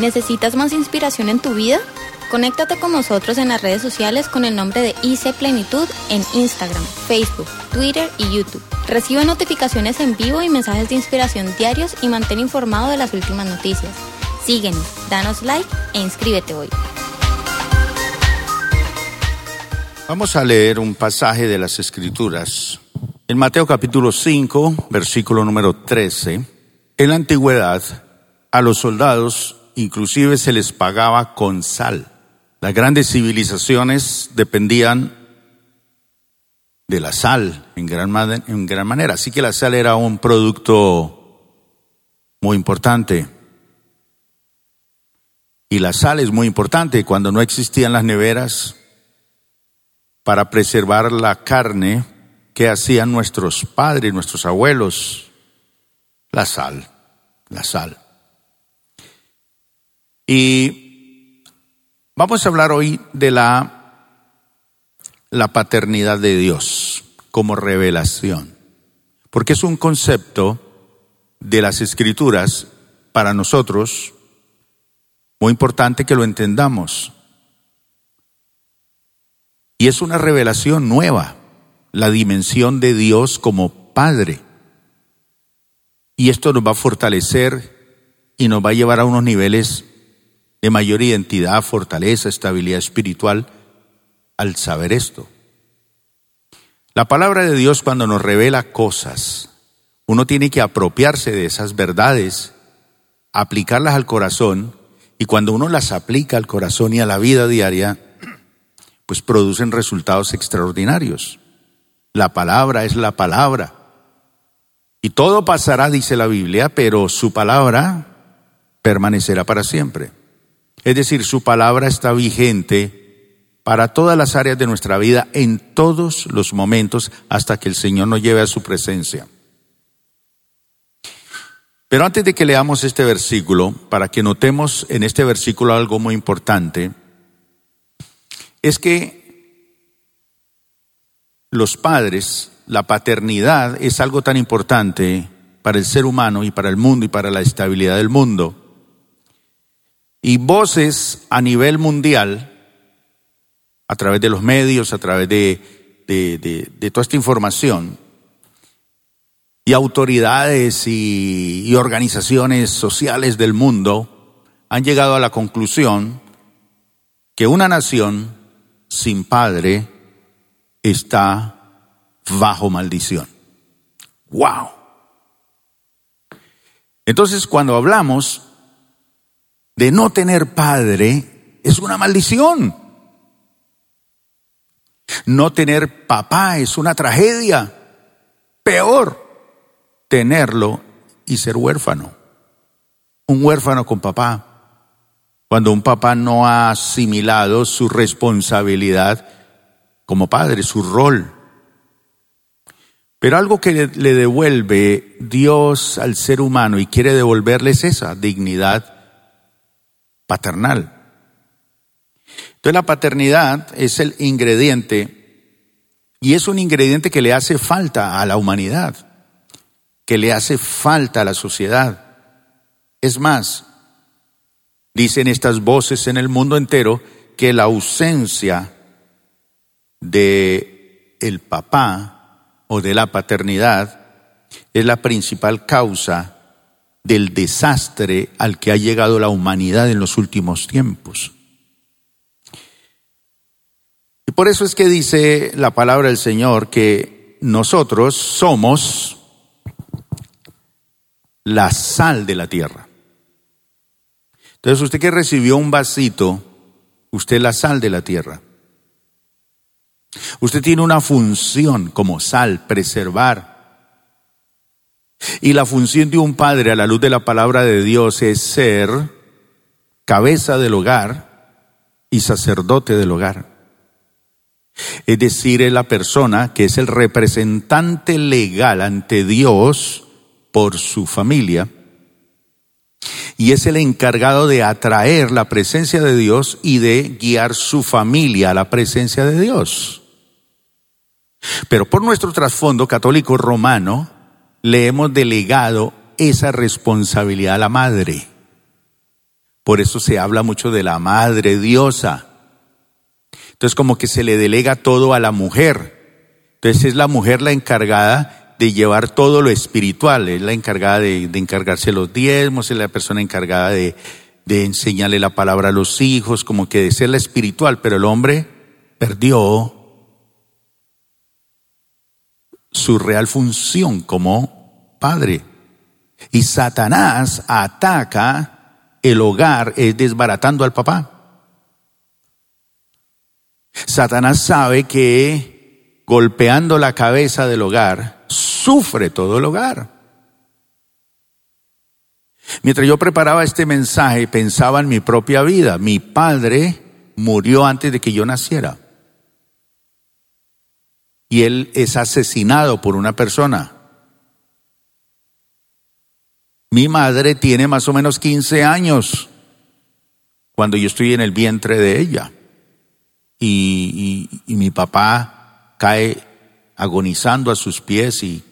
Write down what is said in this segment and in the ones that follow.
¿Necesitas más inspiración en tu vida? Conéctate con nosotros en las redes sociales con el nombre de IC Plenitud en Instagram, Facebook, Twitter y YouTube. Recibe notificaciones en vivo y mensajes de inspiración diarios y mantén informado de las últimas noticias. Síguenos, danos like e inscríbete hoy. Vamos a leer un pasaje de las Escrituras. En Mateo capítulo 5, versículo número 13, en la antigüedad a los soldados inclusive se les pagaba con sal. Las grandes civilizaciones dependían de la sal en gran, en gran manera. Así que la sal era un producto muy importante. Y la sal es muy importante. Cuando no existían las neveras para preservar la carne que hacían nuestros padres, nuestros abuelos, la sal, la sal. Y Vamos a hablar hoy de la, la paternidad de Dios como revelación, porque es un concepto de las escrituras para nosotros muy importante que lo entendamos. Y es una revelación nueva, la dimensión de Dios como Padre. Y esto nos va a fortalecer y nos va a llevar a unos niveles de mayor identidad, fortaleza, estabilidad espiritual al saber esto. La palabra de Dios cuando nos revela cosas, uno tiene que apropiarse de esas verdades, aplicarlas al corazón y cuando uno las aplica al corazón y a la vida diaria, pues producen resultados extraordinarios. La palabra es la palabra. Y todo pasará, dice la Biblia, pero su palabra permanecerá para siempre. Es decir, su palabra está vigente para todas las áreas de nuestra vida en todos los momentos hasta que el Señor nos lleve a su presencia. Pero antes de que leamos este versículo, para que notemos en este versículo algo muy importante, es que los padres, la paternidad es algo tan importante para el ser humano y para el mundo y para la estabilidad del mundo y voces a nivel mundial, a través de los medios, a través de, de, toda esta información, y autoridades y, y organizaciones sociales del mundo han llegado a la conclusión que una nación sin padre está bajo maldición. ¡Wow! Entonces, cuando hablamos de no tener padre es una maldición. No tener papá es una tragedia. Peor, tenerlo y ser huérfano. Un huérfano con papá. Cuando un papá no ha asimilado su responsabilidad como padre, su rol. Pero algo que le devuelve Dios al ser humano y quiere devolverle es esa dignidad paternal. Entonces la paternidad es el ingrediente y es un ingrediente que le hace falta a la humanidad, que le hace falta a la sociedad. Es más, dicen estas voces en el mundo entero que la ausencia de el papá o de la paternidad es la principal causa del desastre al que ha llegado la humanidad en los últimos tiempos. Y por eso es que dice la palabra del Señor que nosotros somos la sal de la tierra. Entonces usted que recibió un vasito, usted es la sal de la tierra. Usted tiene una función como sal, preservar, y la función de un padre a la luz de la palabra de Dios es ser cabeza del hogar y sacerdote del hogar. Es decir, es la persona que es el representante legal ante Dios por su familia y es el encargado de atraer la presencia de Dios y de guiar su familia a la presencia de Dios. Pero por nuestro trasfondo católico romano, le hemos delegado esa responsabilidad a la madre. Por eso se habla mucho de la madre diosa. Entonces como que se le delega todo a la mujer. Entonces es la mujer la encargada de llevar todo lo espiritual, es la encargada de, encargarse los diezmos, es la persona encargada de, de enseñarle la palabra a los hijos, como que de ser la espiritual, pero el hombre perdió su real función como padre. Y Satanás ataca el hogar es desbaratando al papá. Satanás sabe que golpeando la cabeza del hogar, sufre todo el hogar. Mientras yo preparaba este mensaje, pensaba en mi propia vida. Mi padre murió antes de que yo naciera. Y él es asesinado por una persona. Mi madre tiene más o menos 15 años cuando yo estoy en el vientre de ella. Y, mi papá cae agonizando a sus pies y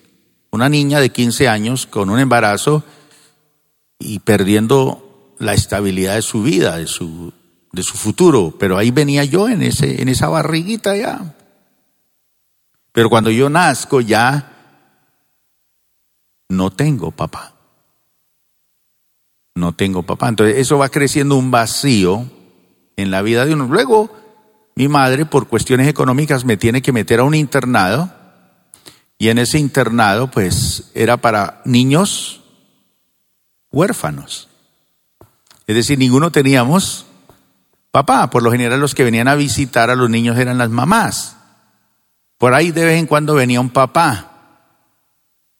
una niña de 15 años con un embarazo y perdiendo la estabilidad de su vida, de su, de su futuro. Pero ahí venía yo en, ese, en esa barriguita ya. Pero cuando yo nazco ya no tengo papá. No tengo papá. Entonces eso va creciendo un vacío en la vida de uno. Luego mi madre por cuestiones económicas me tiene que meter a un internado y en ese internado pues era para niños huérfanos. Es decir, ninguno teníamos papá. Por lo general los que venían a visitar a los niños eran las mamás. Por ahí de vez en cuando venía un papá.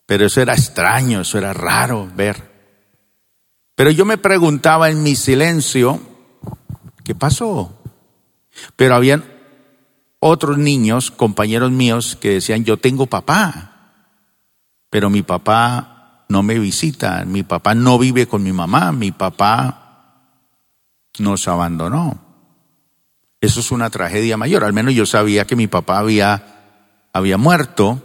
Pero eso era extraño, eso era raro ver. Pero yo me preguntaba en mi silencio, ¿qué pasó? Pero habían otros niños, compañeros míos, que decían, yo tengo papá, pero mi papá no me visita, mi papá no vive con mi mamá, mi papá nos abandonó. Eso es una tragedia mayor. Al menos yo sabía que mi papá había, había muerto,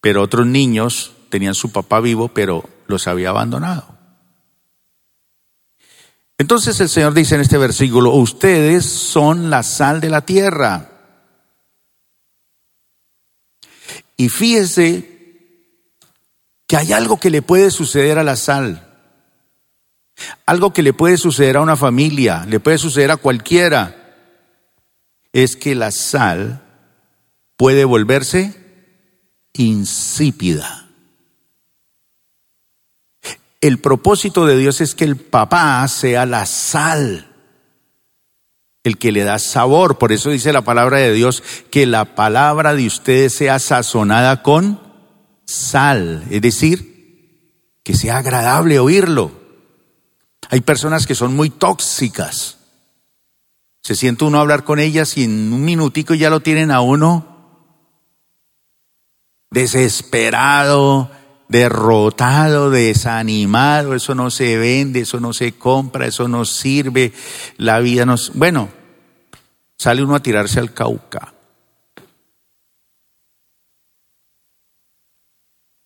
pero otros niños tenían su papá vivo, pero los había abandonado. Entonces el Señor dice en este versículo, ustedes son la sal de la tierra. Y fíjese que hay algo que le puede suceder a la sal, algo que le puede suceder a una familia, le puede suceder a cualquiera, es que la sal puede volverse insípida. El propósito de Dios es que el papá sea la sal, el que le da sabor. Por eso dice la palabra de Dios que la palabra de ustedes sea sazonada con sal, es decir, que sea agradable oírlo. Hay personas que son muy tóxicas. Se siente uno hablar con ellas y en un minutico ya lo tienen a uno desesperado, derrotado, desanimado, eso no se vende, eso no se compra, eso no sirve, la vida nos... Bueno, sale uno a tirarse al Cauca.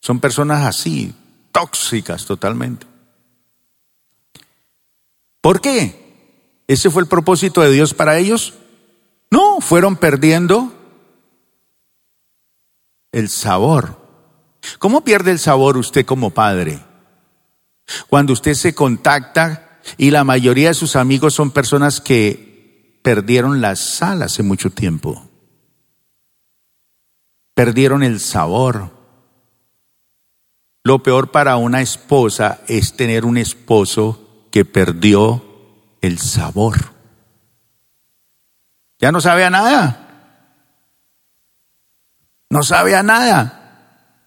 Son personas así, tóxicas totalmente. ¿Por qué? ¿Ese fue el propósito de Dios para ellos? No, fueron perdiendo el sabor. ¿Cómo pierde el sabor usted como padre? Cuando usted se contacta y la mayoría de sus amigos son personas que perdieron la sal hace mucho tiempo. Perdieron el sabor. Lo peor para una esposa es tener un esposo que perdió el sabor. Ya no sabe a nada. No sabe a nada.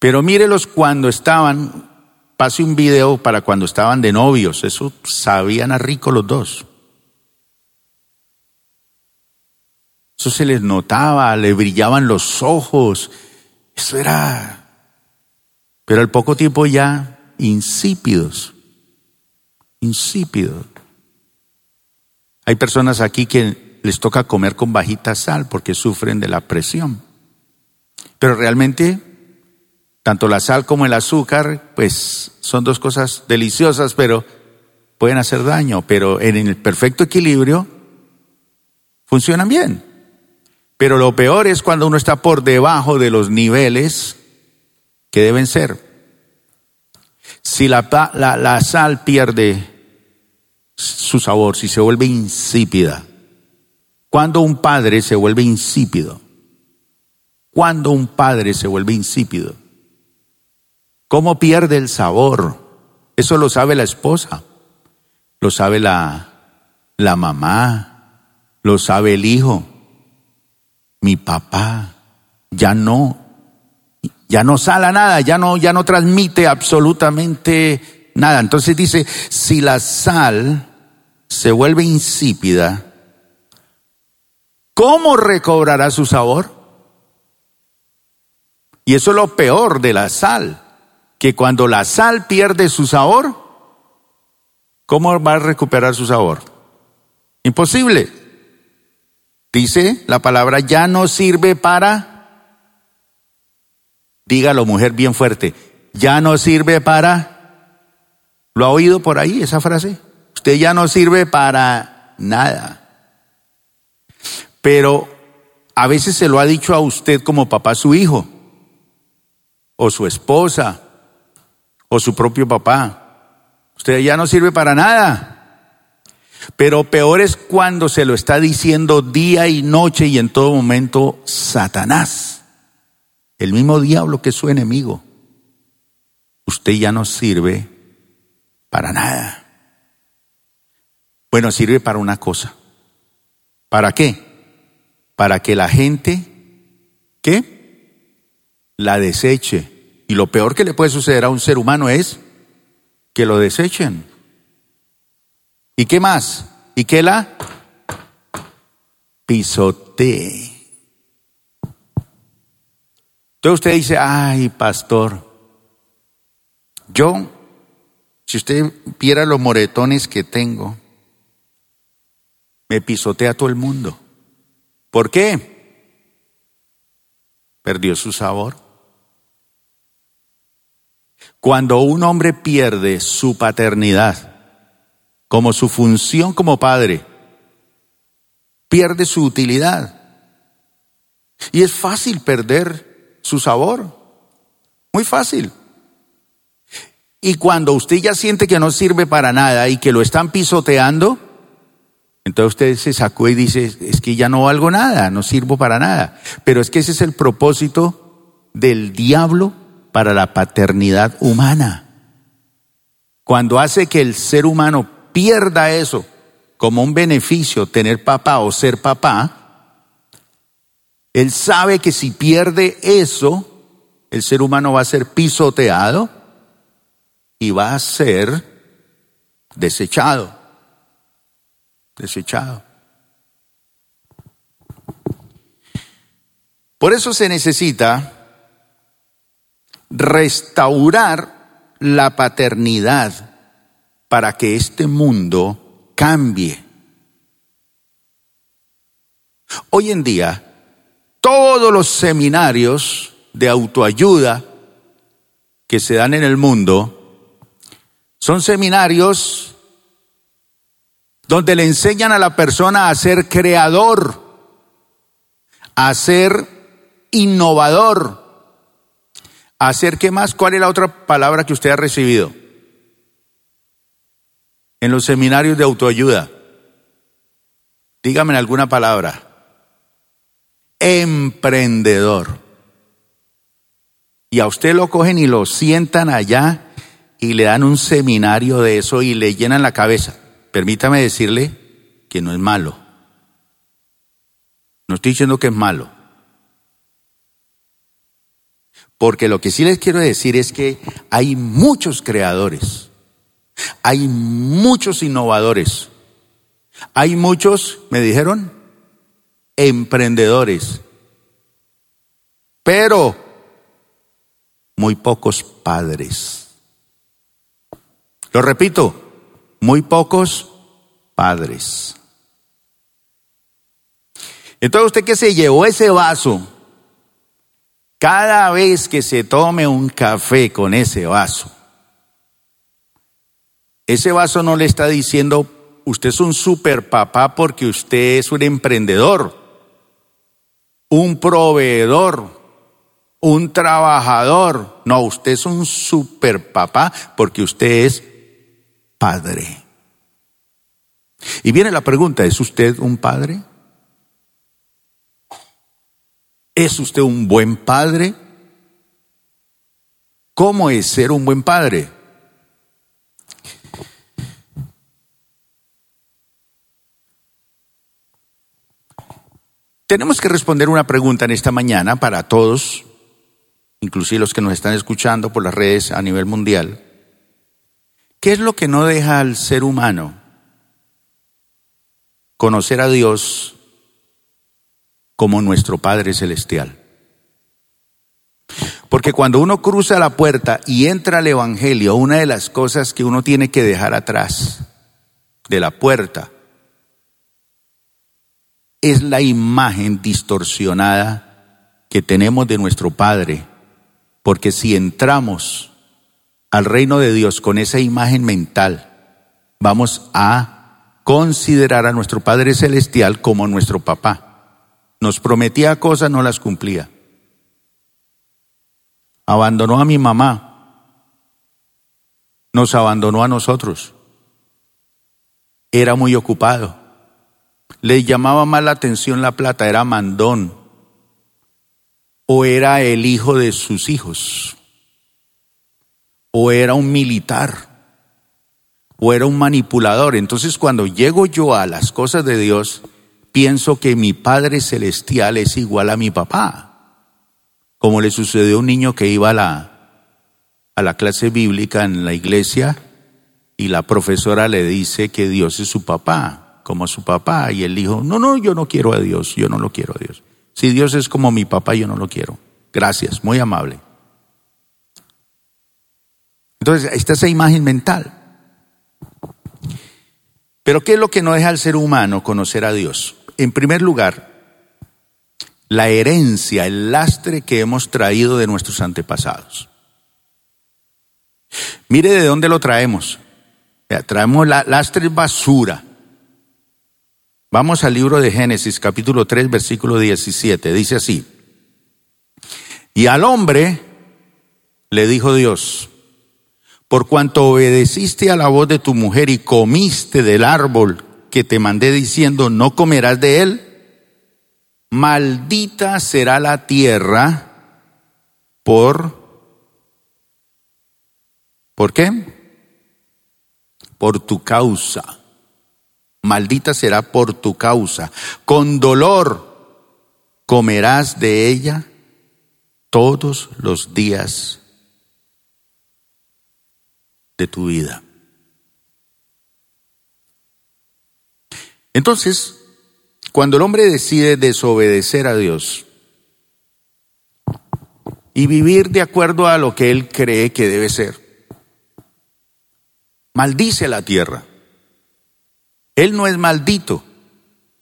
Pero mírelos cuando estaban, pase un video para cuando estaban de novios, eso sabían a rico los dos. Eso se les notaba, le brillaban los ojos. Eso era pero al poco tiempo ya insípidos, insípidos. Hay personas aquí que les toca comer con bajita sal porque sufren de la presión. Pero realmente, tanto la sal como el azúcar, pues son dos cosas deliciosas, pero pueden hacer daño, pero en el perfecto equilibrio funcionan bien. Pero lo peor es cuando uno está por debajo de los niveles que deben ser. Si la, la, sal pierde su sabor, si se vuelve insípida, cuando un padre se vuelve insípido, cuando un padre se vuelve insípido, ¿cómo pierde el sabor? Eso lo sabe la esposa, lo sabe la, la mamá, lo sabe el hijo. Mi papá ya no, ya no sala nada, ya no, ya no transmite absolutamente nada. Entonces dice, si la sal se vuelve insípida, ¿cómo recobrará su sabor? Y eso es lo peor de la sal que cuando la sal pierde su sabor, ¿cómo va a recuperar su sabor? Imposible. Dice la palabra, ya no sirve para, dígalo mujer bien fuerte, ya no sirve para, ¿lo ha oído por ahí esa frase? Usted ya no sirve para nada. Pero a veces se lo ha dicho a usted como papá su hijo, o su esposa, o su propio papá. Usted ya no sirve para nada. Pero peor es cuando se lo está diciendo día y noche y en todo momento Satanás, el mismo diablo que es su enemigo. Usted ya no sirve para nada. Bueno, sirve para una cosa. ¿Para qué? Para que la gente, ¿qué? La deseche y lo peor que le puede suceder a un ser humano es que lo desechen. ¿Y qué más? ¿Y que la pisotee? Entonces usted dice, ay, pastor, yo, si usted viera los moretones que tengo, me pisotea todo el mundo. ¿Por qué? Perdió su sabor. Cuando un hombre pierde su paternidad, como su función como padre, pierde su utilidad. Y es fácil perder su sabor. Muy fácil. Y cuando usted ya siente que no sirve para nada y que lo están pisoteando, entonces usted se sacó y dice, es que ya no valgo nada, no sirvo para nada. Pero es que ese es el propósito del diablo para la paternidad humana. Cuando hace que el ser humano pierda eso como un beneficio, tener papá o ser papá, él sabe que si pierde eso, el ser humano va a ser pisoteado y va a ser desechado. Desechado. Por eso se necesita restaurar la paternidad para que este mundo cambie. Hoy en día, todos los seminarios de autoayuda que se dan en el mundo son seminarios donde le enseñan a la persona a ser creador, a ser innovador, ¿Hacer qué más? ¿Cuál es la otra palabra que usted ha recibido? En los seminarios de autoayuda. Dígame alguna palabra. Emprendedor. Y a usted lo cogen y lo sientan allá y le dan un seminario de eso y le llenan la cabeza. Permítame decirle que no es malo. No estoy diciendo que es malo. Porque lo que sí les quiero decir es que hay muchos creadores, hay muchos innovadores, hay muchos, me dijeron, emprendedores, pero muy pocos padres. Lo repito, muy pocos padres. Entonces usted que se llevó ese vaso, cada vez que se tome un café con ese vaso, Ese vaso no le está diciendo, usted es un super papá porque usted es un emprendedor, un proveedor, un trabajador. No, usted es un super papá porque usted es padre. Y viene la pregunta, ¿es usted un padre? ¿Es usted un buen padre? ¿Cómo es ser un buen padre? Tenemos que responder una pregunta en esta mañana para todos, inclusive los que nos están escuchando por las redes a nivel mundial. ¿Qué es lo que no deja al ser humano conocer a Dios como nuestro Padre Celestial? Porque cuando uno cruza la puerta y entra al Evangelio, una de las cosas que uno tiene que dejar atrás de la puerta es la imagen distorsionada que tenemos de nuestro Padre. Porque si entramos al reino de Dios con esa imagen mental, vamos a considerar a nuestro Padre Celestial como nuestro papá. Nos prometía cosas, no las cumplía. Abandonó a mi mamá, nos abandonó a nosotros. Era muy ocupado. Le llamaba más la atención la plata, era mandón. O era el hijo de sus hijos o era un militar, o era un manipulador. Entonces cuando llego yo a las cosas de Dios, pienso que mi Padre Celestial es igual a mi papá, como le sucedió a un niño que iba a la, a la clase bíblica en la iglesia y la profesora le dice que Dios es su papá, como su papá, y él dijo, no, no, yo no quiero a Dios, yo no lo quiero a Dios. Si Dios es como mi papá, yo no lo quiero. Gracias, muy amable. Entonces, está esa imagen mental. Pero ¿qué es lo que no deja al ser humano conocer a Dios? En primer lugar, la herencia, el lastre que hemos traído de nuestros antepasados. Mire de dónde lo traemos. traemos la lastre basura. Vamos al libro de Génesis, capítulo 3, versículo 17. Dice así. Y al hombre le dijo Dios, por cuanto obedeciste a la voz de tu mujer y comiste del árbol que te mandé diciendo, no comerás de él, maldita será la tierra por... ¿Por qué? Por tu causa. Maldita será por tu causa. Con dolor comerás de ella todos los días de tu vida. Entonces, cuando el hombre decide desobedecer a Dios y vivir de acuerdo a lo que él cree que debe ser, maldice la tierra. Él no es maldito,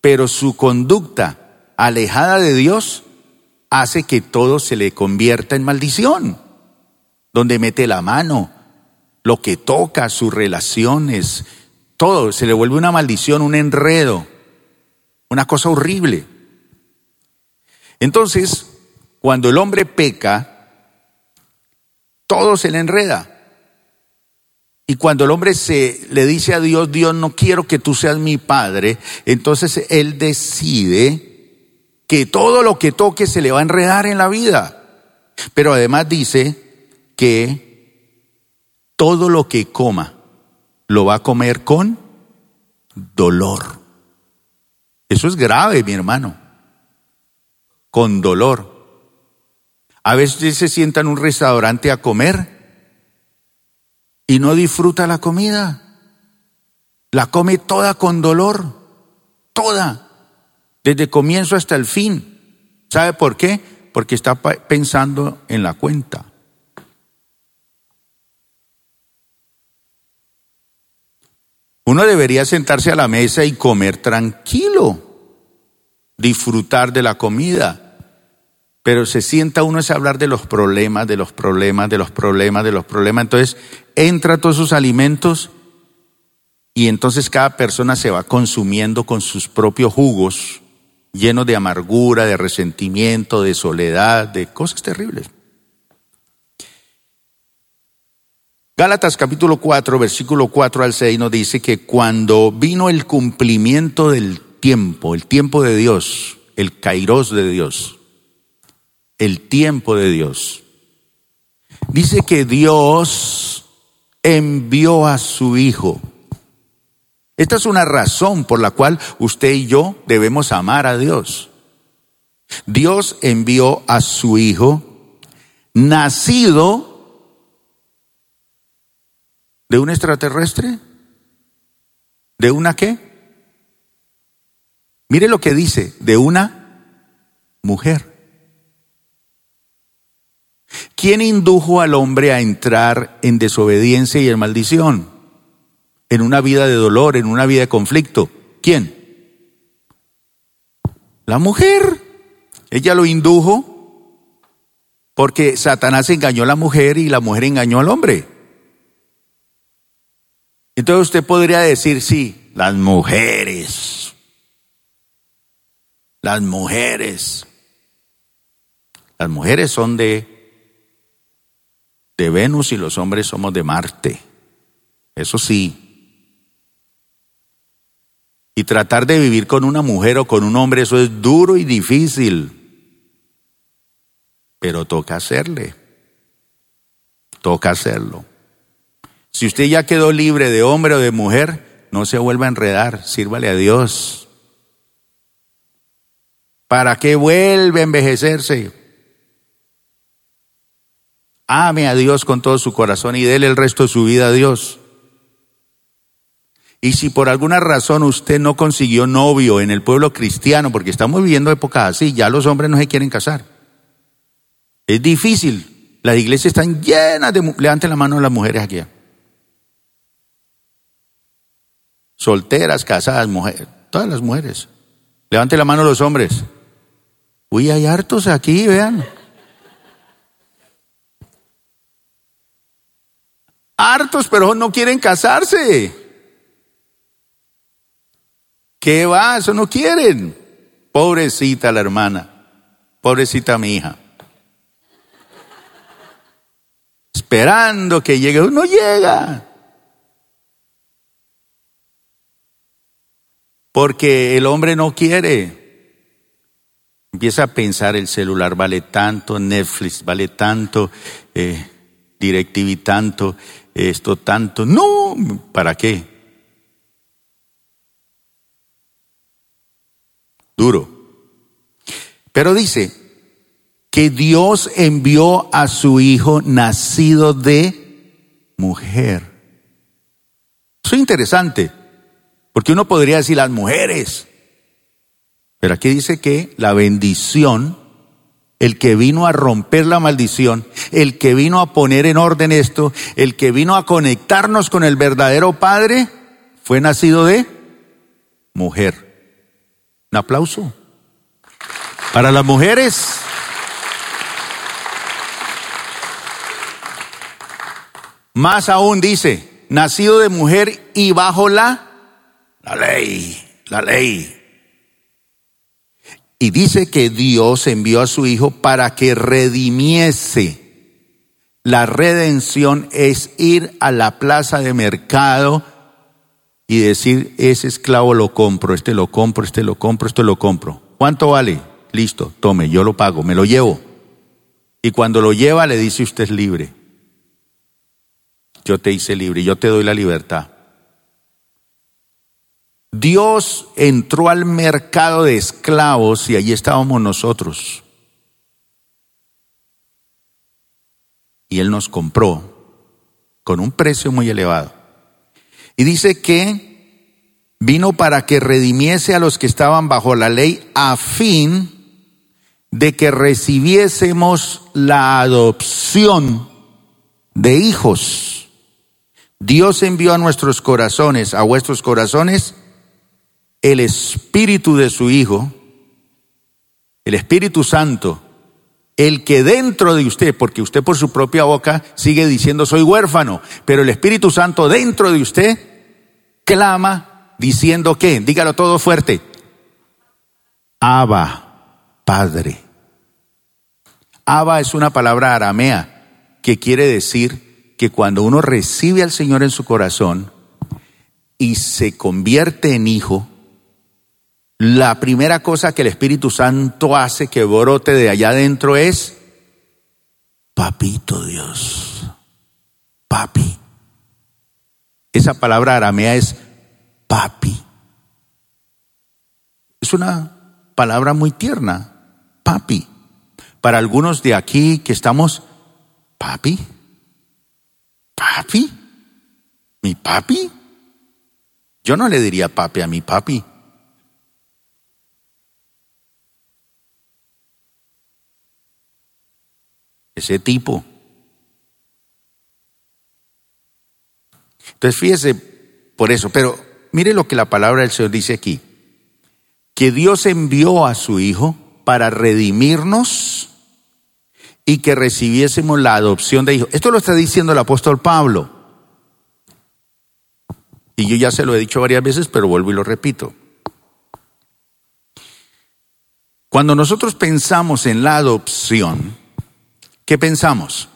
pero su conducta alejada de Dios hace que todo se le convierta en maldición, donde mete la mano, lo que toca, sus relaciones, todo se le vuelve una maldición, un enredo, una cosa horrible. Entonces, cuando el hombre peca, todo se le enreda. Y cuando el hombre se le dice a Dios, Dios, no quiero que tú seas mi padre, entonces él decide que todo lo que toque se le va a enredar en la vida. Pero además dice que todo lo que coma lo va a comer con dolor. Eso es grave, mi hermano. Con dolor. A veces se sienta en un restaurante a comer y no disfruta la comida. La come toda con dolor. Toda. Desde comienzo hasta el fin. ¿Sabe por qué? Porque está pensando en la cuenta. Uno debería sentarse a la mesa y comer tranquilo, disfrutar de la comida. Pero se sienta uno a hablar de los problemas, de los problemas, de los problemas, de los problemas. Entonces entra todos sus alimentos y entonces cada persona se va consumiendo con sus propios jugos, llenos de amargura, de resentimiento, de soledad, de cosas terribles. Gálatas capítulo 4, versículo 4 al 6 nos dice que cuando vino el cumplimiento del tiempo, el tiempo de Dios, el kairos de Dios, el tiempo de Dios, dice que Dios envió a su Hijo. Esta es una razón por la cual usted y yo debemos amar a Dios. Dios envió a su Hijo, nacido ¿De un extraterrestre? ¿De una qué? Mire lo que dice, de una mujer. ¿Quién indujo al hombre a entrar en desobediencia y en maldición? En una vida de dolor, en una vida de conflicto. ¿Quién? La mujer. Ella lo indujo porque Satanás engañó a la mujer y la mujer engañó al hombre. Entonces usted podría decir, sí, las mujeres, las mujeres, las mujeres son de, de Venus y los hombres somos de Marte. Eso sí. Y tratar de vivir con una mujer o con un hombre, eso es duro y difícil. Pero toca hacerle. Toca hacerlo. Si usted ya quedó libre de hombre o de mujer, no se vuelva a enredar, sírvale a Dios. ¿Para qué vuelve a envejecerse? Ame a Dios con todo su corazón y déle el resto de su vida a Dios. Y si por alguna razón usted no consiguió novio en el pueblo cristiano, porque estamos viviendo épocas así, ya los hombres no se quieren casar. Es difícil. Las iglesias están llenas de... Levanten la mano a las mujeres aquí solteras, casadas, mujeres, todas las mujeres. Levante la mano los hombres. Uy, hay hartos aquí, vean. Hartos, pero no quieren casarse. ¿Qué va? Eso no quieren. Pobrecita la hermana. Pobrecita mi hija. Esperando que llegue. No llega. Porque el hombre no quiere. Empieza a pensar, el celular vale tanto, Netflix vale tanto, eh, DirecTV tanto, esto tanto. No, ¿para qué? Duro. Pero dice que Dios envió a su hijo nacido de mujer. Eso es interesante. Porque uno podría decir las mujeres. Pero aquí dice que la bendición, el que vino a romper la maldición, el que vino a poner en orden esto, el que vino a conectarnos con el verdadero Padre, fue nacido de mujer. Un aplauso. Para las mujeres. Más aún dice, nacido de mujer y bajo la la ley, la ley. Y dice que Dios envió a su Hijo para que redimiese. La redención es ir a la plaza de mercado y decir, ese esclavo lo compro, este lo compro, este lo compro, este lo compro. ¿Cuánto vale? Listo, tome, yo lo pago, me lo llevo. Y cuando lo lleva le dice usted es libre. Yo te hice libre, yo te doy la libertad. Dios entró al mercado de esclavos y allí estábamos nosotros. Y Él nos compró con un precio muy elevado. Y dice que vino para que redimiese a los que estaban bajo la ley a fin de que recibiésemos la adopción de hijos. Dios envió a nuestros corazones, a vuestros corazones, el Espíritu de su Hijo, el Espíritu Santo, el que dentro de usted, porque usted por su propia boca sigue diciendo soy huérfano, pero el Espíritu Santo dentro de usted clama diciendo que, dígalo todo fuerte, Abba, Padre. Abba es una palabra aramea que quiere decir que cuando uno recibe al Señor en su corazón y se convierte en hijo, la primera cosa que el Espíritu Santo hace que brote de allá adentro es, papito Dios, papi. Esa palabra aramea es papi. Es una palabra muy tierna, papi. Para algunos de aquí que estamos, papi, papi, mi papi. Yo no le diría papi a mi papi. Ese tipo. Entonces fíjese por eso, pero mire lo que la palabra del Señor dice aquí, que Dios envió a su Hijo para redimirnos y que recibiésemos la adopción de hijo. Esto lo está diciendo el apóstol Pablo. Y yo ya se lo he dicho varias veces, pero vuelvo y lo repito. Cuando nosotros pensamos en la adopción, ¿Qué pensamos?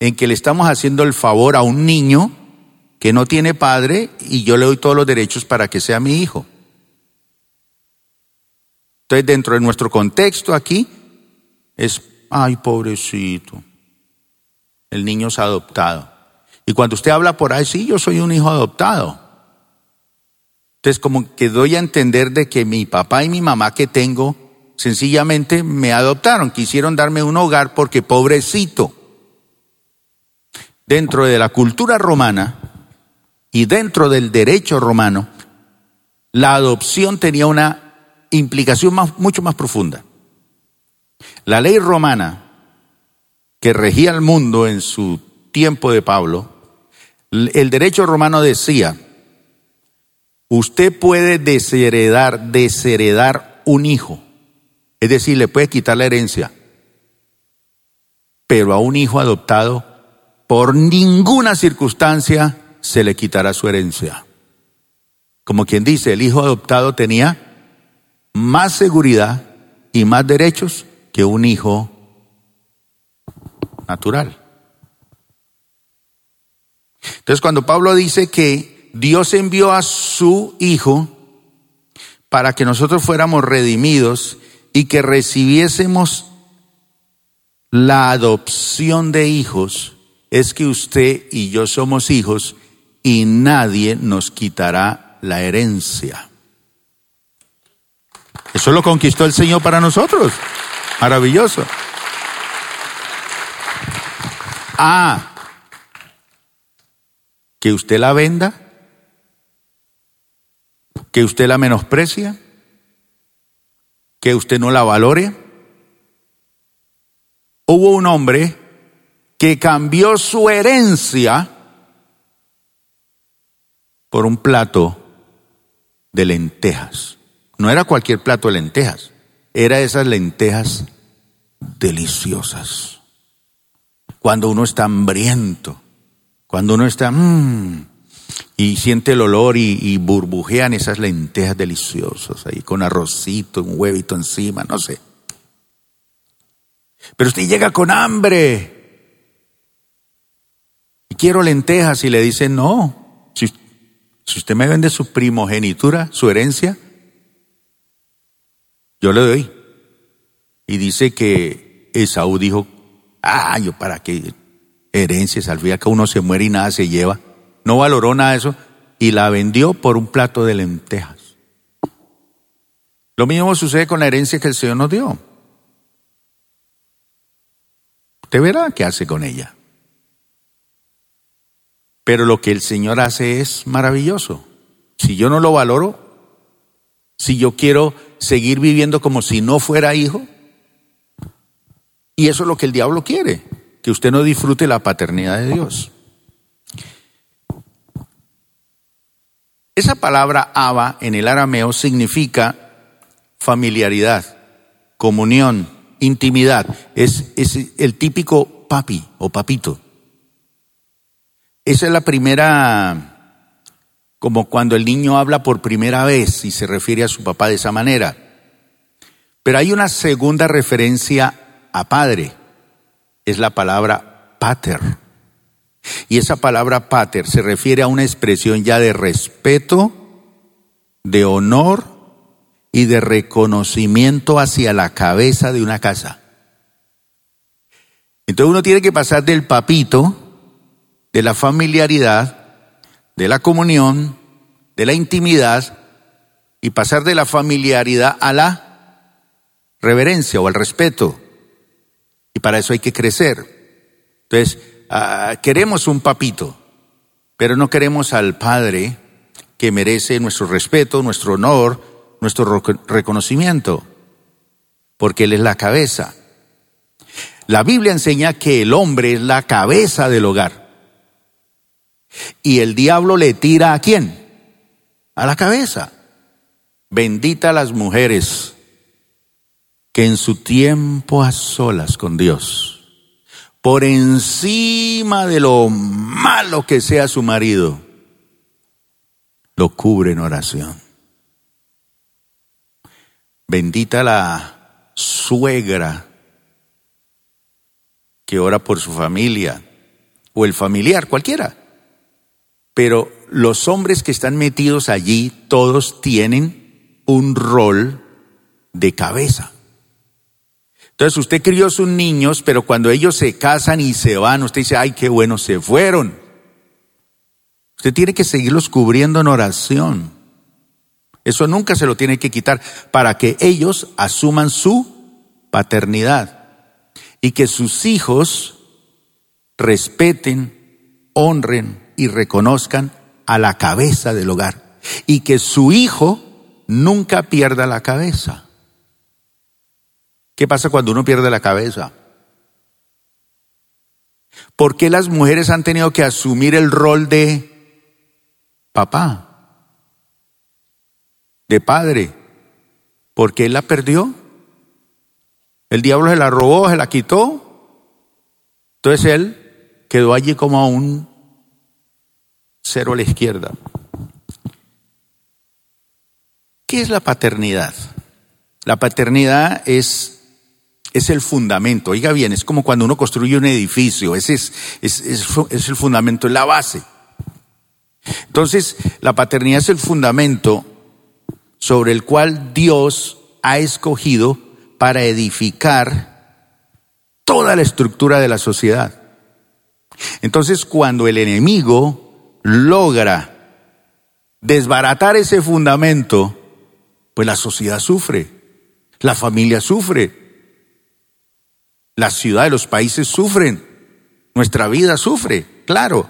En que le estamos haciendo el favor a un niño que no tiene padre y yo le doy todos los derechos para que sea mi hijo. Entonces, dentro de nuestro contexto aquí, es, ay, pobrecito, el niño es adoptado. Y cuando usted habla por ahí, sí, yo soy un hijo adoptado. Entonces, como que doy a entender de que mi papá y mi mamá que tengo sencillamente me adoptaron, quisieron darme un hogar porque pobrecito. Dentro de la cultura romana y dentro del derecho romano, la adopción tenía una implicación mucho más profunda. La ley romana que regía el mundo en su tiempo de Pablo, el derecho romano decía, usted puede desheredar, desheredar un hijo es decir, le puede quitar la herencia. Pero a un hijo adoptado, por ninguna circunstancia se le quitará su herencia. Como quien dice, el hijo adoptado tenía más seguridad y más derechos que un hijo natural. Entonces, cuando Pablo dice que Dios envió a su hijo para que nosotros fuéramos redimidos y que recibiésemos la adopción de hijos, es que usted y yo somos hijos y nadie nos quitará la herencia. Eso lo conquistó el Señor para nosotros. Maravilloso. Ah, que usted la venda, que usted la menosprecia, que usted no la valore. Hubo un hombre que cambió su herencia por un plato de lentejas. No era cualquier plato de lentejas, era esas lentejas deliciosas. Cuando uno está hambriento, cuando uno está, mmm, y siente el olor y, burbujean esas lentejas deliciosas ahí con arrocito, un huevito encima, no sé. Pero usted llega con hambre y quiero lentejas y le dice, no, si, si usted me vende su primogenitura, su herencia, yo le doy. Y dice que Esaú dijo, ah, yo para qué herencias, al fin uno se muere y nada se lleva no valoró nada de eso y la vendió por un plato de lentejas. Lo mismo sucede con la herencia que el Señor nos dio. Usted verá qué hace con ella. Pero lo que el Señor hace es maravilloso. Si yo no lo valoro, si yo quiero seguir viviendo como si no fuera hijo, y eso es lo que el diablo quiere, que usted no disfrute la paternidad de Dios. Esa palabra Abba en el arameo significa familiaridad, comunión, intimidad. Es, el típico papi o papito. Esa es la primera como cuando el niño habla por primera vez y se refiere a su papá de esa manera. Pero hay una segunda referencia a padre, es la palabra pater. Y esa palabra pater se refiere a una expresión ya de respeto, de honor y de reconocimiento hacia la cabeza de una casa. Entonces uno tiene que pasar del papito, de la familiaridad, de la comunión, de la intimidad, y pasar de la familiaridad a la reverencia o al respeto. Y para eso hay que crecer. Entonces, ah, queremos un papito, pero no queremos al Padre que merece nuestro respeto, nuestro honor, nuestro reconocimiento, porque Él es la cabeza. La Biblia enseña que el hombre es la cabeza del hogar. Y el diablo le tira a quién? A la cabeza. Bendita las mujeres que en su tiempo a solas con Dios, por encima de lo malo que sea su marido, lo cubre en oración. Bendita la suegra que ora por su familia, o el familiar, cualquiera. Pero los hombres que están metidos allí, todos tienen un rol de cabeza. Entonces usted crió sus niños, pero cuando ellos se casan y se van, usted dice, ay, qué bueno, se fueron. Usted tiene que seguirlos cubriendo en oración. Eso nunca se lo tiene que quitar para que ellos asuman su paternidad y que sus hijos respeten, honren y reconozcan a la cabeza del hogar y que su hijo nunca pierda la cabeza. ¿Qué pasa cuando uno pierde la cabeza? ¿Por qué las mujeres han tenido que asumir el rol de papá, de padre? ¿Porque él la perdió? El diablo se la robó, se la quitó. Entonces él quedó allí como a un cero a la izquierda. ¿Qué es la paternidad? La paternidad es, es el fundamento. Oiga bien, es como cuando uno construye un edificio. Ese es, es, el fundamento, es la base. Entonces, la paternidad es el fundamento sobre el cual Dios ha escogido para edificar toda la estructura de la sociedad. Entonces, cuando el enemigo logra desbaratar ese fundamento, pues la sociedad sufre, la familia sufre, la ciudad de los países sufren, nuestra vida sufre, claro,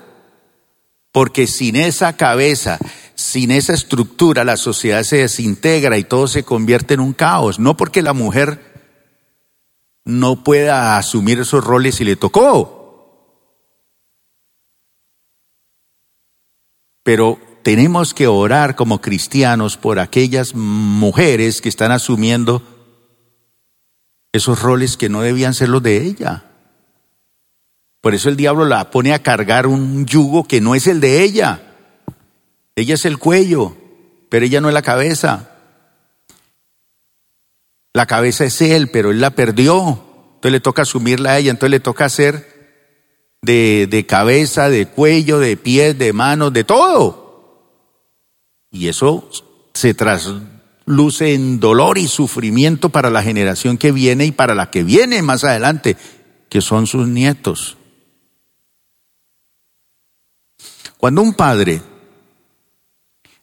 porque sin esa cabeza, sin esa estructura la sociedad se desintegra y todo se convierte en un caos. No porque la mujer no pueda asumir esos roles si le tocó. Pero tenemos que orar como cristianos por aquellas mujeres que están asumiendo esos roles que no debían ser los de ella. Por eso el diablo la pone a cargar un yugo que no es el de ella. Ella es el cuello, pero ella no es la cabeza. La cabeza es él, pero él la perdió. Entonces le toca asumirla a ella, entonces le toca hacer de, de cabeza, de cuello, de pies, de manos, de todo. Y eso se trasluce en dolor y sufrimiento para la generación que viene y para la que viene más adelante, que son sus nietos. Cuando un padre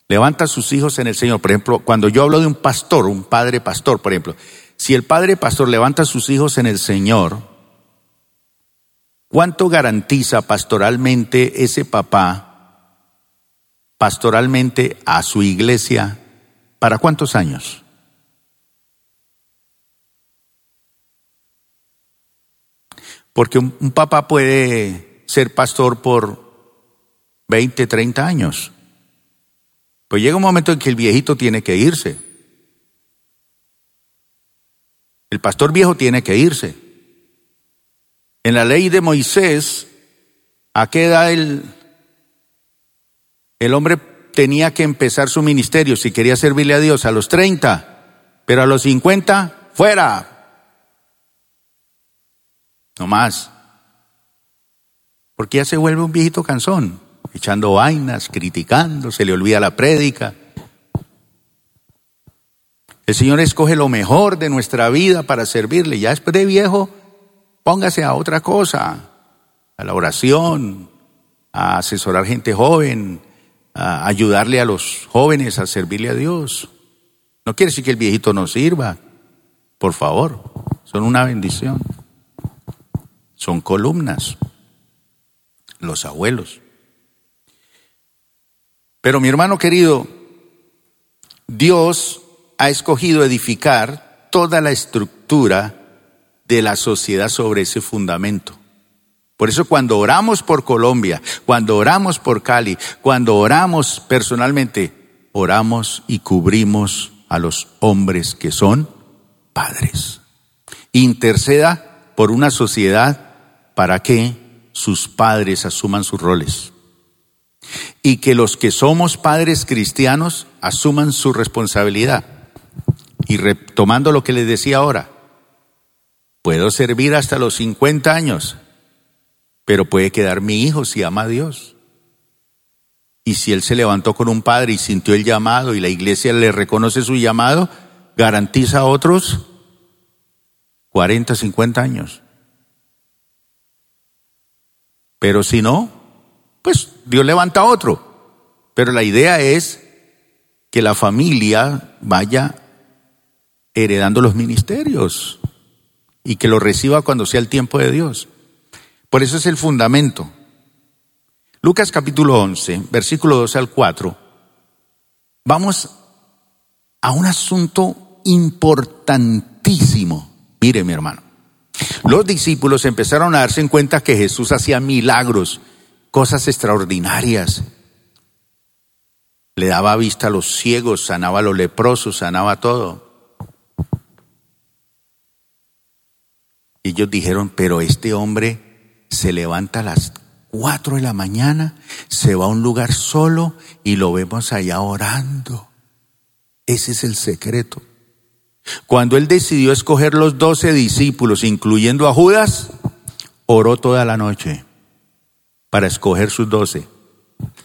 levanta a sus hijos en el Señor. Por ejemplo, cuando yo hablo de un pastor, un padre pastor, por ejemplo, si el padre pastor levanta a sus hijos en el Señor, ¿cuánto garantiza pastoralmente ese papá, pastoralmente a su iglesia, para cuántos años? Porque un, un papá puede ser pastor por 20, 30 años. Pues llega un momento en que el viejito tiene que irse. El pastor viejo tiene que irse. En la ley de Moisés, ¿a qué edad el, el hombre tenía que empezar su ministerio si quería servirle a Dios a los 30, pero a los 50, fuera. No más. Porque ya se vuelve un viejito cansón, echando vainas, criticando, se le olvida la prédica. El Señor escoge lo mejor de nuestra vida para servirle. Ya después de viejo, póngase a otra cosa, a la oración, a asesorar gente joven, a ayudarle a los jóvenes a servirle a Dios. No quiere decir que el viejito no sirva, por favor, son una bendición. Son columnas, los abuelos. Pero mi hermano querido, Dios ha escogido edificar toda la estructura de la sociedad sobre ese fundamento. Por eso cuando oramos por Colombia, cuando oramos por Cali, cuando oramos personalmente, oramos y cubrimos a los hombres que son padres. Interceda por una sociedad para que sus padres asuman sus roles. Y que los que somos padres cristianos asuman su responsabilidad. Y retomando lo que les decía ahora, puedo servir hasta los 50 años, pero puede quedar mi hijo si ama a Dios. Y si él se levantó con un padre y sintió el llamado y la iglesia le reconoce su llamado, garantiza a otros 40, 50 años. Pero si no, pues Dios levanta a otro. Pero la idea es que la familia vaya heredando los ministerios y que lo reciba cuando sea el tiempo de Dios. Por eso es el fundamento. Lucas capítulo 11, versículo 2 al 4. Vamos a un asunto importantísimo. Mire, mi hermano. Los discípulos empezaron a darse en cuenta que Jesús hacía milagros, cosas extraordinarias. Le daba vista a los ciegos, sanaba a los leprosos, sanaba todo. Ellos dijeron, pero este hombre se levanta a las cuatro de la mañana, se va a un lugar solo y lo vemos allá orando. Ese es el secreto. Cuando él decidió escoger los doce discípulos, incluyendo a Judas, oró toda la noche para escoger sus doce.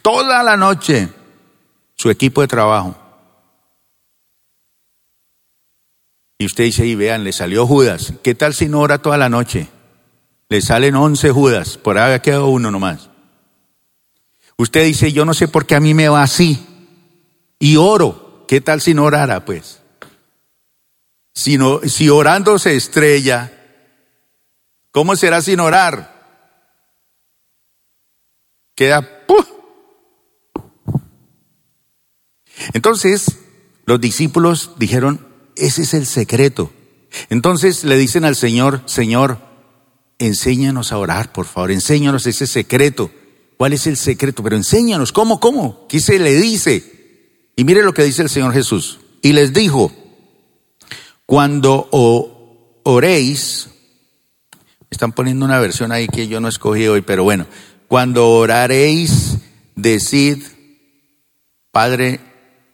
Toda la noche, su equipo de trabajo. Y usted dice, y vean, le salió Judas. ¿Qué tal si no ora toda la noche? Le salen once Judas, por ahí ha quedado uno nomás. Usted dice, yo no sé por qué a mí me va así. Y oro. ¿Qué tal si no orara, pues? Si, si orando se estrella, ¿cómo será sin orar? Queda... Entonces, los discípulos dijeron, ese es el secreto. Entonces le dicen al Señor, Señor, enséñanos a orar, por favor, enséñanos ese secreto. ¿Cuál es el secreto? Pero enséñanos, ¿cómo, cómo? ¿Qué se le dice? Y mire lo que dice el Señor Jesús. Y les dijo, cuando oréis, están poniendo una versión ahí que yo no escogí hoy, pero bueno, cuando oraréis, decid, Padre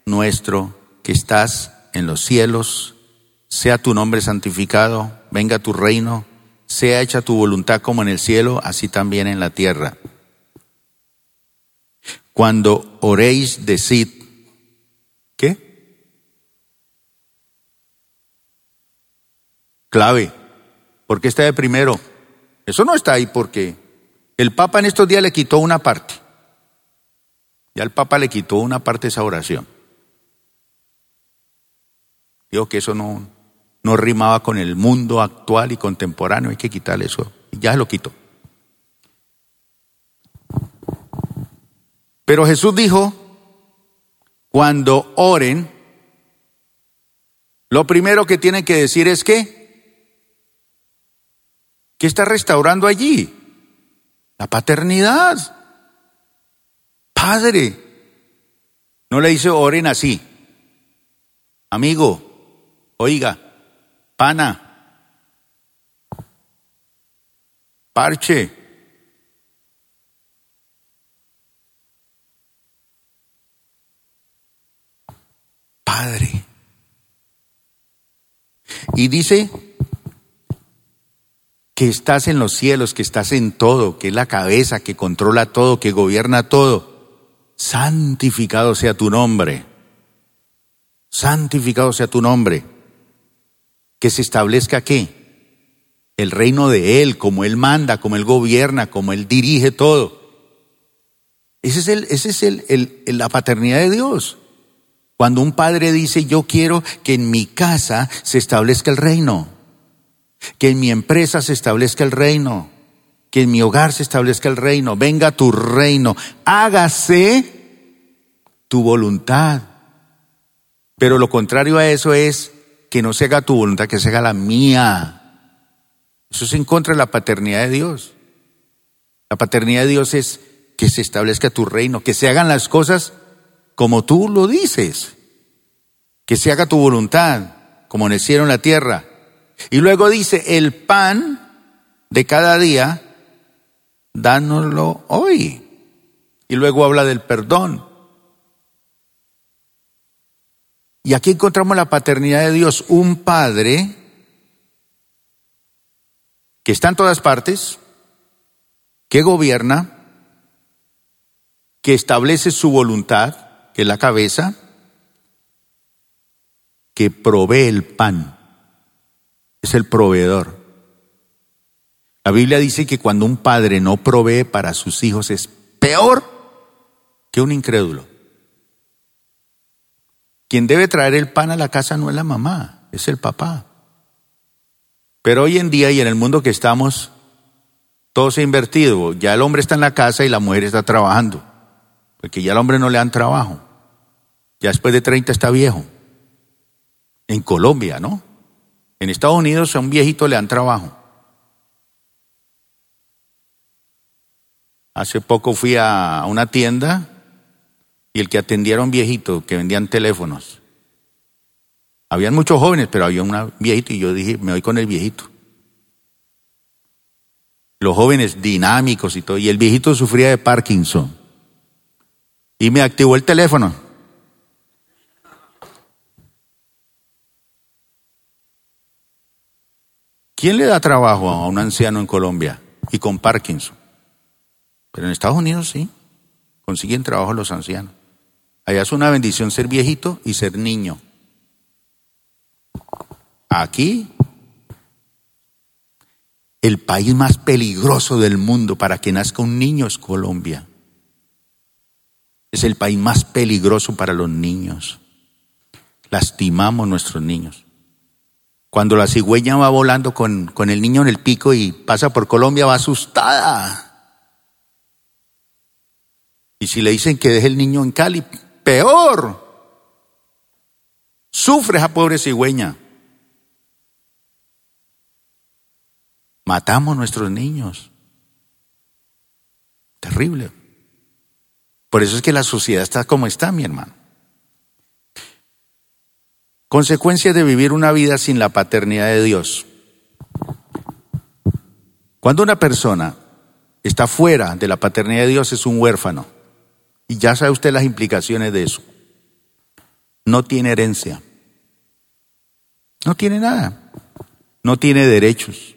nuestro que estás en los cielos, sea tu nombre santificado, venga tu reino sea hecha tu voluntad como en el cielo, así también en la tierra. Cuando oréis, decid, ¿qué? Clave. ¿Por qué está de primero? Eso no está ahí porque el Papa en estos días le quitó una parte. Ya el Papa le quitó una parte de esa oración. Digo que eso no, no rimaba con el mundo actual y contemporáneo, hay que quitarle eso. Ya lo quitó. Pero Jesús dijo, cuando oren, lo primero que tienen que decir es que, ¿qué está restaurando allí? La paternidad. Padre. No le dice oren así. Amigo, oiga, pana, parche. Padre. Y dice que estás en los cielos, que estás en todo, que es la cabeza, que controla todo, que gobierna todo. Santificado sea tu nombre. Santificado sea tu nombre. Que se establezca qué? El reino de Él, como Él manda, como Él gobierna, como Él dirige todo. Ese es, el, ese es el, la paternidad de Dios. Cuando un padre dice, yo quiero que en mi casa se establezca el reino, que en mi empresa se establezca el reino, que en mi hogar se establezca el reino, venga tu reino, hágase tu voluntad. Pero lo contrario a eso es que no se haga tu voluntad, que se haga la mía. Eso es en contra de la paternidad de Dios. La paternidad de Dios es que se establezca tu reino, que se hagan las cosas como tú lo dices, que se haga tu voluntad, como en el cielo en la tierra. Y luego dice, el pan de cada día, dánoslo hoy. Y luego habla del perdón. Y aquí encontramos la paternidad de Dios, un padre que está en todas partes, que gobierna, que establece su voluntad, que es la cabeza, que provee el pan. Es el proveedor. La Biblia dice que cuando un padre no provee para sus hijos es peor que un incrédulo. Quien debe traer el pan a la casa no es la mamá, es el papá. Pero hoy en día y en el mundo que estamos, todo se ha invertido. Ya el hombre está en la casa y la mujer está trabajando. Porque ya al hombre no le dan trabajo. Ya después de 30 está viejo. En Colombia, ¿no? En Estados Unidos a un viejito le dan trabajo. Hace poco fui a una tienda y el que atendía era un viejito que vendían teléfonos. Habían muchos jóvenes, pero había un viejito y yo dije, me voy con el viejito. Los jóvenes dinámicos y todo. Y el viejito sufría de Parkinson. Y me activó el teléfono. ¿Quién le da trabajo a un anciano en Colombia y con Parkinson? Pero en Estados Unidos sí, consiguen trabajo los ancianos. Allá es una bendición ser viejito y ser niño. Aquí, el país más peligroso del mundo para que nazca un niño es Colombia. Es el país más peligroso para los niños. Lastimamos nuestros niños. Cuando la cigüeña va volando con, con el niño en el pico y pasa por Colombia, va asustada. Y si le dicen que deje el niño en Cali, peor. Sufre esa pobre cigüeña. Matamos nuestros niños. Terrible. Por eso es que la sociedad está como está, mi hermano. Consecuencia de vivir una vida sin la paternidad de Dios. Cuando una persona está fuera de la paternidad de Dios es un huérfano. Y ya sabe usted las implicaciones de eso. No tiene herencia. No tiene nada. No tiene derechos.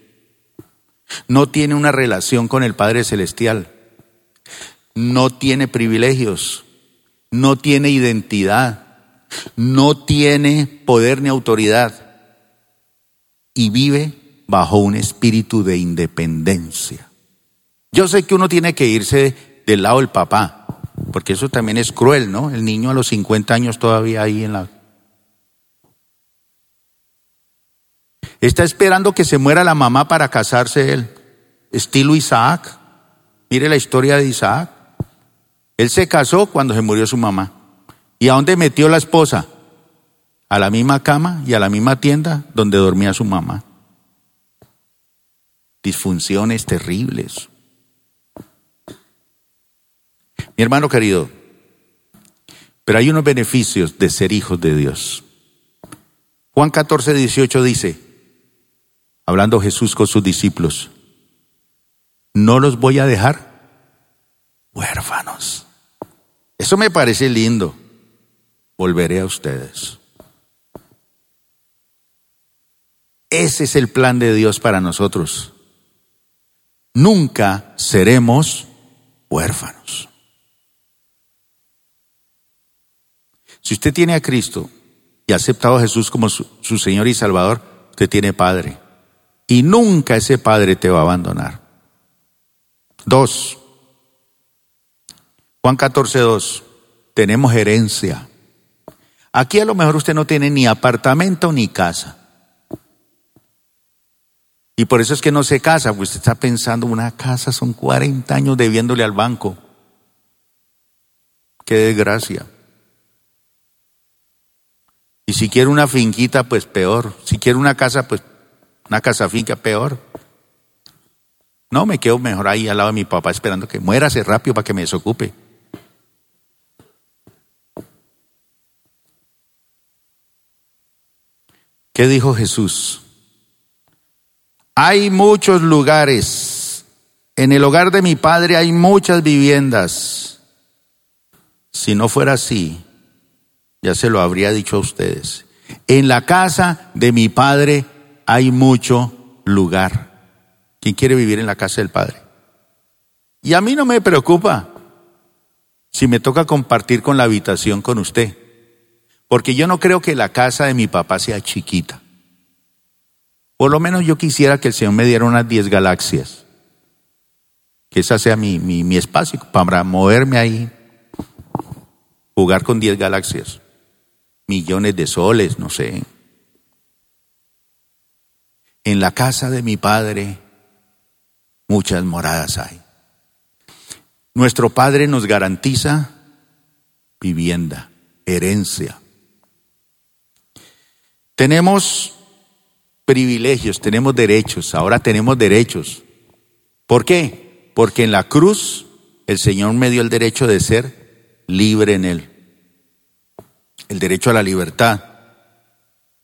No tiene una relación con el Padre Celestial. No tiene privilegios. No tiene identidad no tiene poder ni autoridad y vive bajo un espíritu de independencia. Yo sé que uno tiene que irse del lado del papá, porque eso también es cruel, ¿no? El niño a los 50 años todavía ahí en la... Está esperando que se muera la mamá para casarse él, estilo Isaac. Mire la historia de Isaac. Él se casó cuando se murió su mamá. ¿Y a dónde metió la esposa? A la misma cama y a la misma tienda donde dormía su mamá. Disfunciones terribles. Mi hermano querido, pero hay unos beneficios de ser hijos de Dios. Juan 14, 18 dice, hablando Jesús con sus discípulos, no los voy a dejar huérfanos. Eso me parece lindo. Volveré a ustedes. Ese es el plan de Dios para nosotros. Nunca seremos huérfanos. Si usted tiene a Cristo y ha aceptado a Jesús como su, Señor y Salvador, usted tiene Padre. Y nunca ese Padre te va a abandonar. Dos. Juan 14, 2. Tenemos herencia. Aquí a lo mejor usted no tiene ni apartamento ni casa. Y por eso es que no se casa, porque usted está pensando, una casa son 40 años debiéndole al banco. Qué desgracia. Y si quiere una finquita, pues peor. Si quiere una casa, pues una casa finca, peor. No, me quedo mejor ahí al lado de mi papá esperando que muérase rápido para que me desocupe. ¿Qué dijo Jesús? Hay muchos lugares. En el hogar de mi padre hay muchas viviendas. Si no fuera así, ya se lo habría dicho a ustedes. En la casa de mi padre hay mucho lugar. ¿Quién quiere vivir en la casa del padre? Y a mí no me preocupa si me toca compartir con la habitación con usted. Porque yo no creo que la casa de mi papá sea chiquita. Por lo menos yo quisiera que el Señor me diera unas 10 galaxias. Que esa sea mi, mi, mi espacio para moverme ahí. Jugar con 10 galaxias millones de soles, no sé. En la casa de mi padre muchas moradas hay. Nuestro Padre nos garantiza vivienda, herencia. Tenemos privilegios, tenemos derechos, ahora tenemos derechos. ¿Por qué? Porque en la cruz el Señor me dio el derecho de ser libre en Él el derecho a la libertad,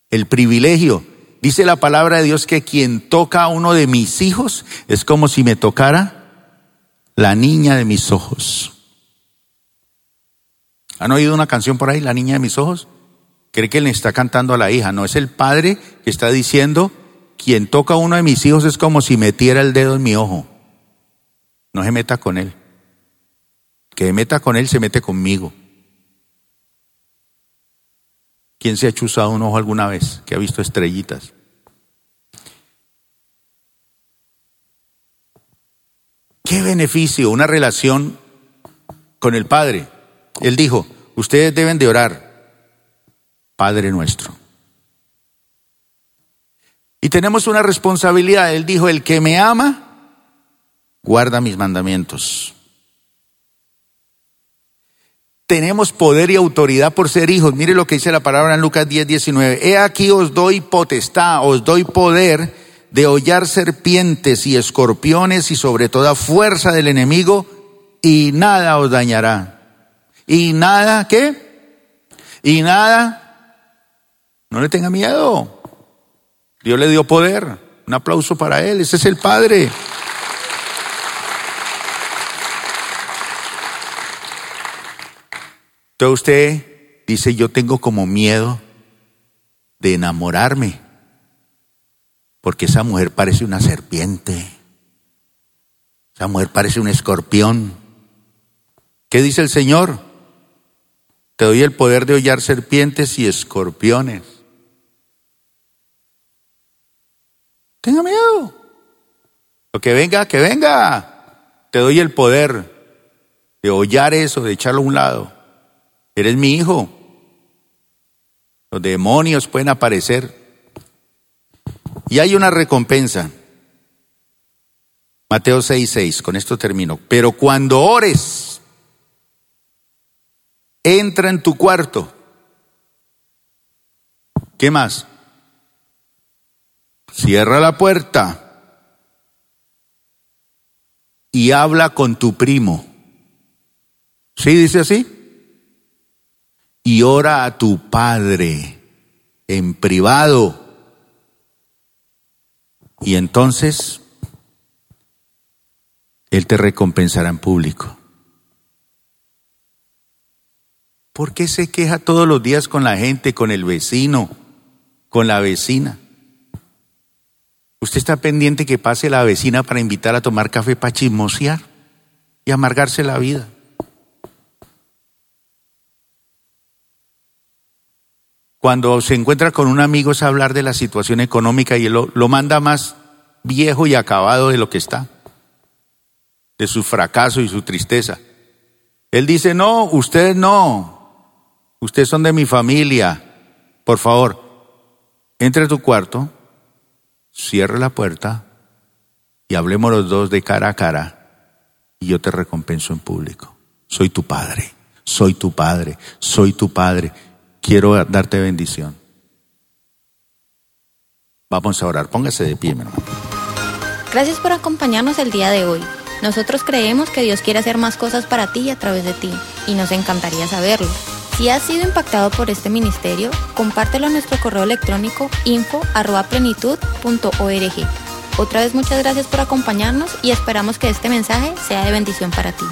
el privilegio. Dice la palabra de Dios que quien toca a uno de mis hijos es como si me tocara la niña de mis ojos. ¿Han oído una canción por ahí, la niña de mis ojos? Cree que le está cantando a la hija. No, es el padre que está diciendo, quien toca a uno de mis hijos es como si metiera el dedo en mi ojo. No se meta con él. Que meta con él se mete conmigo. ¿Quién se ha chuzado un ojo alguna vez que ha visto estrellitas? ¿Qué beneficio una relación con el Padre? Él dijo, ustedes deben de orar, Padre nuestro. Y tenemos una responsabilidad. Él dijo, el que me ama, guarda mis mandamientos. Tenemos poder y autoridad por ser hijos. Mire lo que dice la palabra en Lucas 10, 19. He aquí os doy potestad, os doy poder de hollar serpientes y escorpiones y sobre toda fuerza del enemigo y nada os dañará. Y nada, ¿qué? Y nada, no le tenga miedo. Dios le dio poder. Un aplauso para él. Ese es el Padre. Usted dice, yo tengo como miedo de enamorarme, porque esa mujer parece una serpiente, esa mujer parece un escorpión. ¿Qué dice el Señor? Te doy el poder de hollar serpientes y escorpiones. Tenga miedo. Lo que venga, que venga. Te doy el poder de hollar eso, de echarlo a un lado. Eres mi hijo. Los demonios pueden aparecer. Y hay una recompensa. Mateo 6, 6, con esto termino. Pero cuando ores, entra en tu cuarto. ¿Qué más? Cierra la puerta y habla con tu primo. ¿Sí dice así? Y ora a tu Padre en privado. Y entonces Él te recompensará en público. ¿Por qué se queja todos los días con la gente, con el vecino, con la vecina? Usted está pendiente que pase la vecina para invitar a tomar café para chismosear y amargarse la vida. Cuando se encuentra con un amigo es hablar de la situación económica y lo, lo manda más viejo y acabado de lo que está, de su fracaso y su tristeza. Él dice, no, ustedes no, ustedes son de mi familia, por favor, entre a tu cuarto, cierre la puerta y hablemos los dos de cara a cara y yo te recompenso en público. Soy tu padre, soy tu padre, soy tu padre. Quiero darte bendición. Vamos a orar. Póngase de pie, mi hermano. Gracias por acompañarnos el día de hoy. Nosotros creemos que Dios quiere hacer más cosas para ti a través de ti y nos encantaría saberlo. Si has sido impactado por este ministerio, compártelo a nuestro correo electrónico info@plenitud.org. Otra vez muchas gracias por acompañarnos y esperamos que este mensaje sea de bendición para ti.